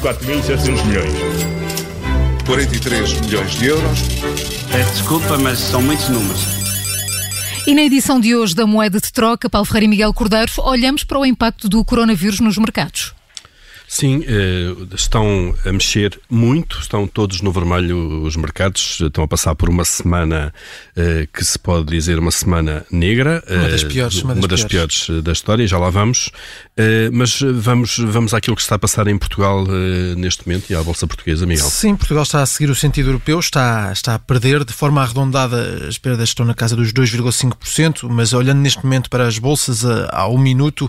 4.700 milhões. 43 milhões de euros. Peço desculpa, mas são muitos números. E na edição de hoje da Moeda de Troca, Paulo Ferreira e Miguel Cordeiro, olhamos para o impacto do coronavírus nos mercados. Sim, eh, estão a mexer muito, estão todos no vermelho os mercados, estão a passar por uma semana eh, que se pode dizer uma semana negra. Uma das piores, uma das, uma das piores. piores. da história, já lá vamos. Eh, mas vamos, vamos àquilo que está a passar em Portugal neste momento e à Bolsa Portuguesa, Miguel. Sim, Portugal está a seguir o sentido europeu, está, está a perder de forma arredondada, as perdas estão na casa dos 2,5%, mas olhando neste momento para as bolsas ao minuto,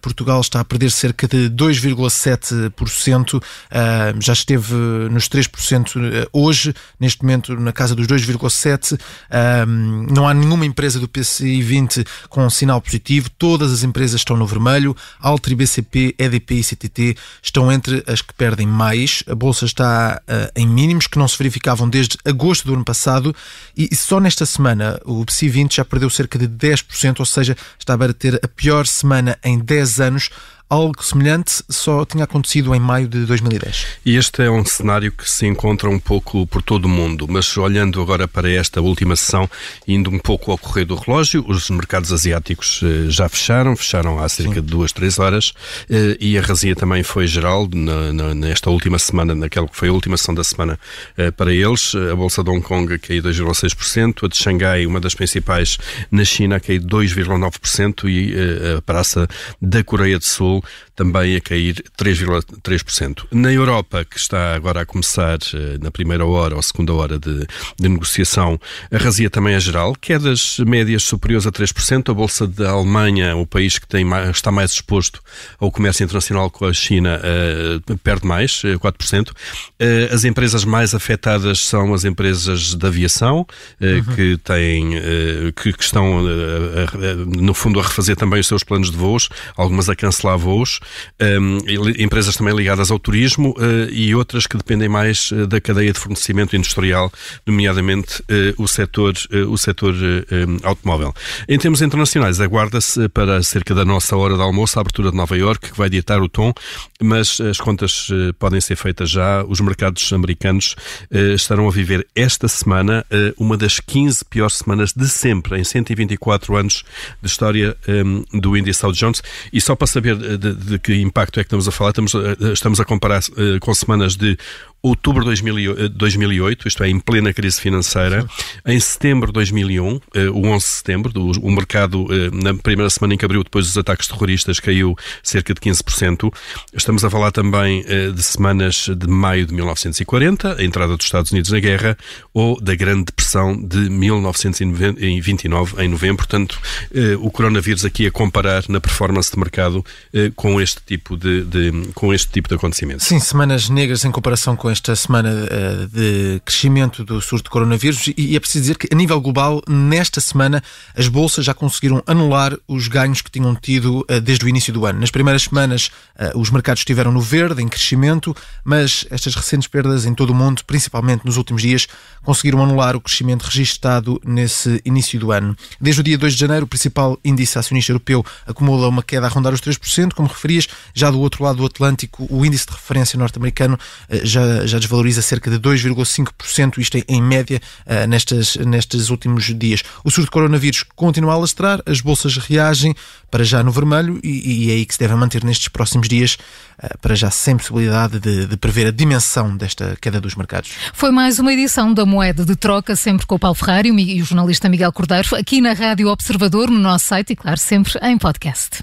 Portugal está a perder cerca de 2,7%. 7%, ah, já esteve nos 3% ah, hoje, neste momento na casa dos 2,7%. Ah, não há nenhuma empresa do PCI 20 com um sinal positivo, todas as empresas estão no vermelho. Altri, BCP, EDP e CTT estão entre as que perdem mais. A bolsa está em mínimos que não se verificavam desde agosto do ano passado e só nesta semana o PCI 20 já perdeu cerca de 10%, ou seja, está a ter a pior semana em 10 anos algo semelhante só tinha acontecido em maio de 2010. E este é um cenário que se encontra um pouco por todo o mundo, mas olhando agora para esta última sessão, indo um pouco ao correio do relógio, os mercados asiáticos eh, já fecharam, fecharam há cerca Sim. de duas, três horas, eh, e a razia também foi geral nesta última semana, naquela que foi a última sessão da semana eh, para eles. A Bolsa de Hong Kong caiu 2,6%, a de Xangai, uma das principais na China, caiu 2,9% e a praça da Coreia do Sul também a cair 3,3%. Na Europa, que está agora a começar eh, na primeira hora ou segunda hora de, de negociação, a razia também é geral, quedas médias superiores a 3%. A Bolsa da Alemanha, o país que tem está mais exposto ao comércio internacional com a China, uh, perde mais, 4%. Uh, as empresas mais afetadas são as empresas de aviação, uh, uhum. que têm, que, que, estão, no fundo, a refazer também os seus planos de voos, algumas a cancelar voos voos, um, empresas também ligadas ao turismo uh, e outras que dependem mais uh, da cadeia de fornecimento industrial, nomeadamente uh, o setor, o setor um, automóvel. Em termos internacionais, aguarda-se para cerca da nossa hora de almoço a abertura de Nova Iorque, que vai ditar o tom, mas as contas podem ser feitas já. Os mercados americanos estarão a viver esta semana uma das 15 piores semanas de sempre, em 124 anos de história um, do índice Dow Jones. E só para saber de, de, que impacto é que estamos a falar, estamos, estamos a comparar uh, com semanas de outubro de 2008, isto é, em plena crise financeira, em setembro de 2001, eh, o 11 de setembro, o mercado, eh, na primeira semana em que abriu, depois dos ataques terroristas, caiu cerca de 15%. Estamos a falar também eh, de semanas de maio de 1940, a entrada dos Estados Unidos na guerra, ou da Grande Depressão de 1929, em novembro. Portanto, o coronavírus aqui a comparar na performance de mercado com este tipo de, de com este tipo de acontecimentos. Sim, semanas negras em comparação com esta semana uh, de crescimento do surto de coronavírus e é preciso dizer que, a nível global, nesta semana, as bolsas já conseguiram anular os ganhos que tinham tido uh, desde o início do ano. Nas primeiras semanas, os mercados estiveram no verde, em crescimento, mas estas recentes perdas em todo o mundo, principalmente nos últimos dias, conseguiram anular o crescimento registado nesse início do ano. Desde o dia 2 de janeiro, o principal índice acionista europeu acumula uma queda a rondar os 3%, como referias. Já do outro lado do Atlântico, o índice de referência norte-americano já já, desvaloriza cerca de 2,5%, isto em, em média, uh, nestes, nestes últimos dias. O surto de coronavírus continua a lastrar, as bolsas reagem para já no vermelho e, e é aí que se deve manter nestes próximos dias, uh, para já sem possibilidade de, de, prever a dimensão desta queda dos mercados. Foi mais uma edição da Moeda de Troca, sempre com o Paulo Ferrari e o jornalista Miguel Cordeiro, aqui na Rádio Observador, no nosso site e, claro, sempre em podcast.